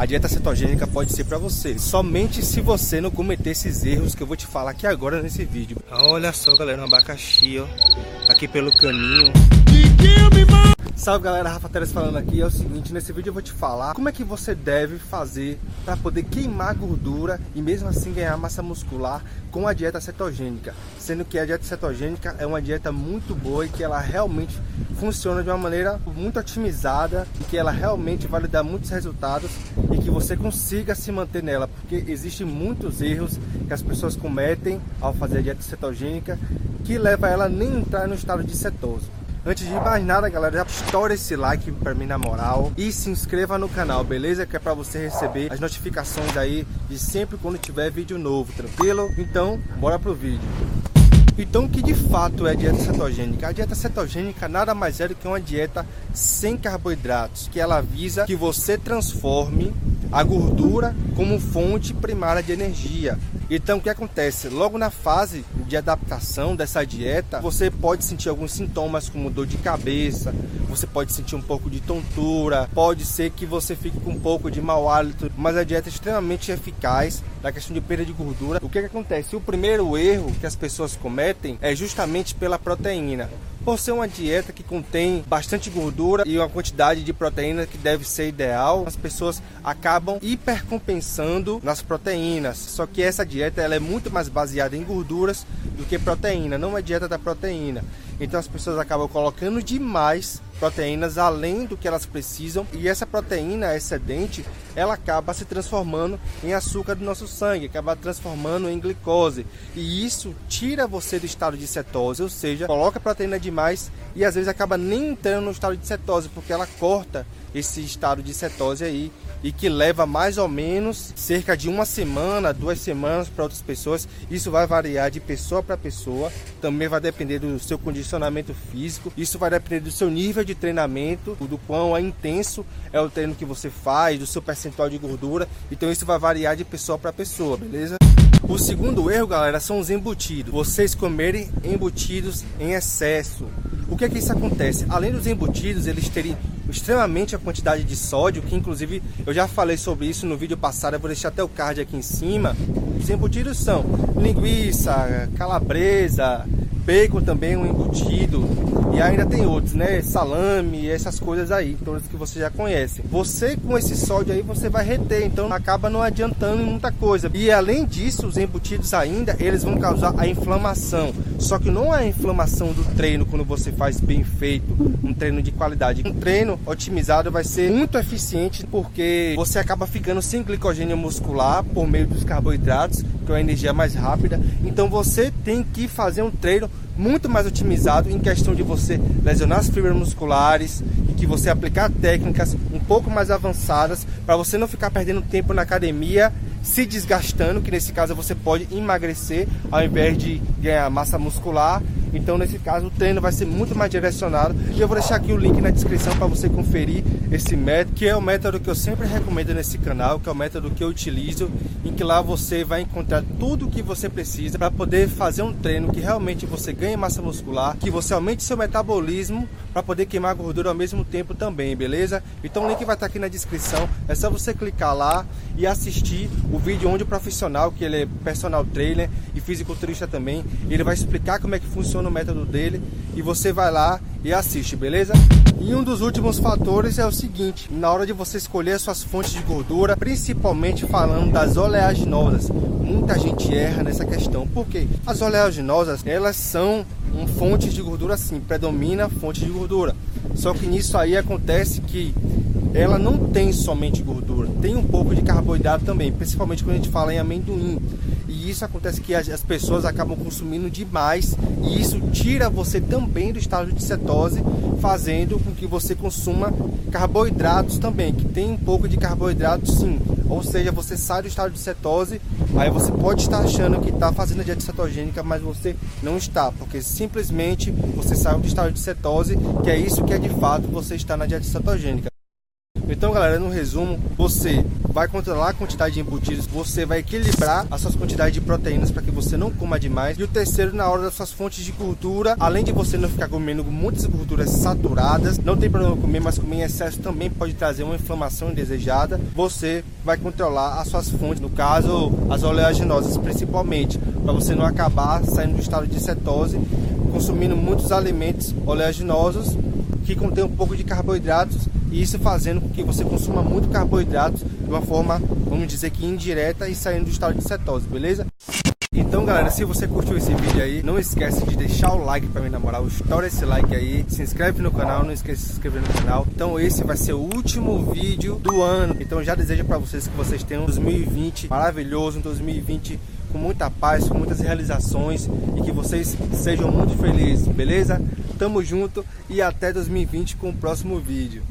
a dieta cetogênica pode ser para você. Somente se você não cometer esses erros que eu vou te falar aqui agora nesse vídeo. Olha só, galera, um abacaxi, ó, aqui pelo caminho. Salve galera, Rafa Teres falando aqui. É o seguinte, nesse vídeo eu vou te falar como é que você deve fazer para poder queimar gordura e mesmo assim ganhar massa muscular com a dieta cetogênica. Sendo que a dieta cetogênica é uma dieta muito boa e que ela realmente funciona de uma maneira muito otimizada e que ela realmente vai lhe dar muitos resultados e que você consiga se manter nela, porque existem muitos erros que as pessoas cometem ao fazer a dieta cetogênica que leva ela a nem entrar no estado de cetose. Antes de mais nada, galera, já estoura esse like pra mim na moral e se inscreva no canal, beleza? Que é pra você receber as notificações aí de sempre quando tiver vídeo novo, tranquilo? Então, bora pro vídeo. Então, o que de fato é a dieta cetogênica? A dieta cetogênica nada mais é do que uma dieta sem carboidratos, que ela visa que você transforme a gordura como fonte primária de energia. Então, o que acontece? Logo na fase de adaptação dessa dieta, você pode sentir alguns sintomas como dor de cabeça, você pode sentir um pouco de tontura, pode ser que você fique com um pouco de mau hálito, mas a dieta é extremamente eficaz na questão de perda de gordura. O que, que acontece? O primeiro erro que as pessoas cometem é justamente pela proteína. Por ser uma dieta que contém bastante gordura e uma quantidade de proteína que deve ser ideal, as pessoas acabam hipercompensando nas proteínas. Só que essa dieta ela é muito mais baseada em gorduras do que proteína, não é dieta da proteína. Então as pessoas acabam colocando demais proteínas além do que elas precisam. E essa proteína excedente ela acaba se transformando em açúcar do nosso sangue, acaba transformando em glicose. E isso tira você do estado de cetose, ou seja, coloca proteína demais e às vezes acaba nem entrando no estado de cetose porque ela corta esse estado de cetose aí e que leva mais ou menos cerca de uma semana, duas semanas para outras pessoas. Isso vai variar de pessoa para pessoa, também vai depender do seu condicionamento físico, isso vai depender do seu nível de treinamento, do quão é intenso é o treino que você faz, do seu percentual de gordura. Então isso vai variar de pessoa para pessoa, beleza? O segundo erro, galera, são os embutidos. Vocês comerem embutidos em excesso. O que é que isso acontece? Além dos embutidos, eles terem extremamente a quantidade de sódio, que inclusive eu já falei sobre isso no vídeo passado, eu vou deixar até o card aqui em cima. Os embutidos são linguiça, calabresa, bacon também um embutido e ainda tem outros, né? Salame, essas coisas aí, todas que você já conhece. Você com esse sódio aí você vai reter, então acaba não adiantando em muita coisa. E além disso, os embutidos ainda, eles vão causar a inflamação. Só que não é a inflamação do treino quando você faz bem feito, um treino de qualidade. Um treino otimizado vai ser muito eficiente porque você acaba ficando sem glicogênio muscular por meio dos carboidratos, que é a energia mais rápida. Então você tem que fazer um treino muito mais otimizado em questão de você lesionar as fibras musculares e que você aplicar técnicas um pouco mais avançadas para você não ficar perdendo tempo na academia se desgastando, que nesse caso você pode emagrecer ao invés de ganhar massa muscular então, nesse caso, o treino vai ser muito mais direcionado. E eu vou deixar aqui o link na descrição para você conferir esse método, que é o método que eu sempre recomendo nesse canal, que é o método que eu utilizo, em que lá você vai encontrar tudo o que você precisa para poder fazer um treino que realmente você ganhe massa muscular, que você aumente seu metabolismo para poder queimar gordura ao mesmo tempo também, beleza? Então o link vai estar aqui na descrição, é só você clicar lá e assistir o vídeo onde o profissional, que ele é personal trainer e fisiculturista também, ele vai explicar como é que funciona no método dele e você vai lá e assiste, beleza? E um dos últimos fatores é o seguinte, na hora de você escolher suas fontes de gordura, principalmente falando das oleaginosas, muita gente erra nessa questão, porque as oleaginosas, elas são um fonte de gordura sim, predomina fonte de gordura, só que nisso aí acontece que ela não tem somente gordura, tem um pouco de carboidrato também, principalmente quando a gente fala em amendoim. E isso acontece que as pessoas acabam consumindo demais e isso tira você também do estado de cetose, fazendo com que você consuma carboidratos também, que tem um pouco de carboidrato sim. Ou seja, você sai do estado de cetose, aí você pode estar achando que está fazendo a dieta cetogênica, mas você não está, porque simplesmente você saiu do estado de cetose, que é isso que é de fato você está na dieta cetogênica. Então, galera, no resumo, você vai controlar a quantidade de embutidos, você vai equilibrar as suas quantidades de proteínas para que você não coma demais. E o terceiro, na hora das suas fontes de gordura, além de você não ficar comendo muitas gorduras saturadas, não tem problema comer, mas comer em excesso também pode trazer uma inflamação indesejada. Você vai controlar as suas fontes, no caso, as oleaginosas principalmente, para você não acabar saindo do estado de cetose, consumindo muitos alimentos oleaginosos que contém um pouco de carboidratos e isso fazendo com que você consuma muito carboidratos de uma forma, vamos dizer que indireta e saindo do estado de cetose, beleza? Então galera, se você curtiu esse vídeo aí, não esquece de deixar o like para me namorar, estoura esse like aí, se inscreve no canal, não esquece de se inscrever no canal. Então esse vai ser o último vídeo do ano, então já desejo para vocês que vocês tenham um 2020 maravilhoso, um 2020 com muita paz, com muitas realizações e que vocês sejam muito felizes, beleza? Tamo junto e até 2020 com o próximo vídeo.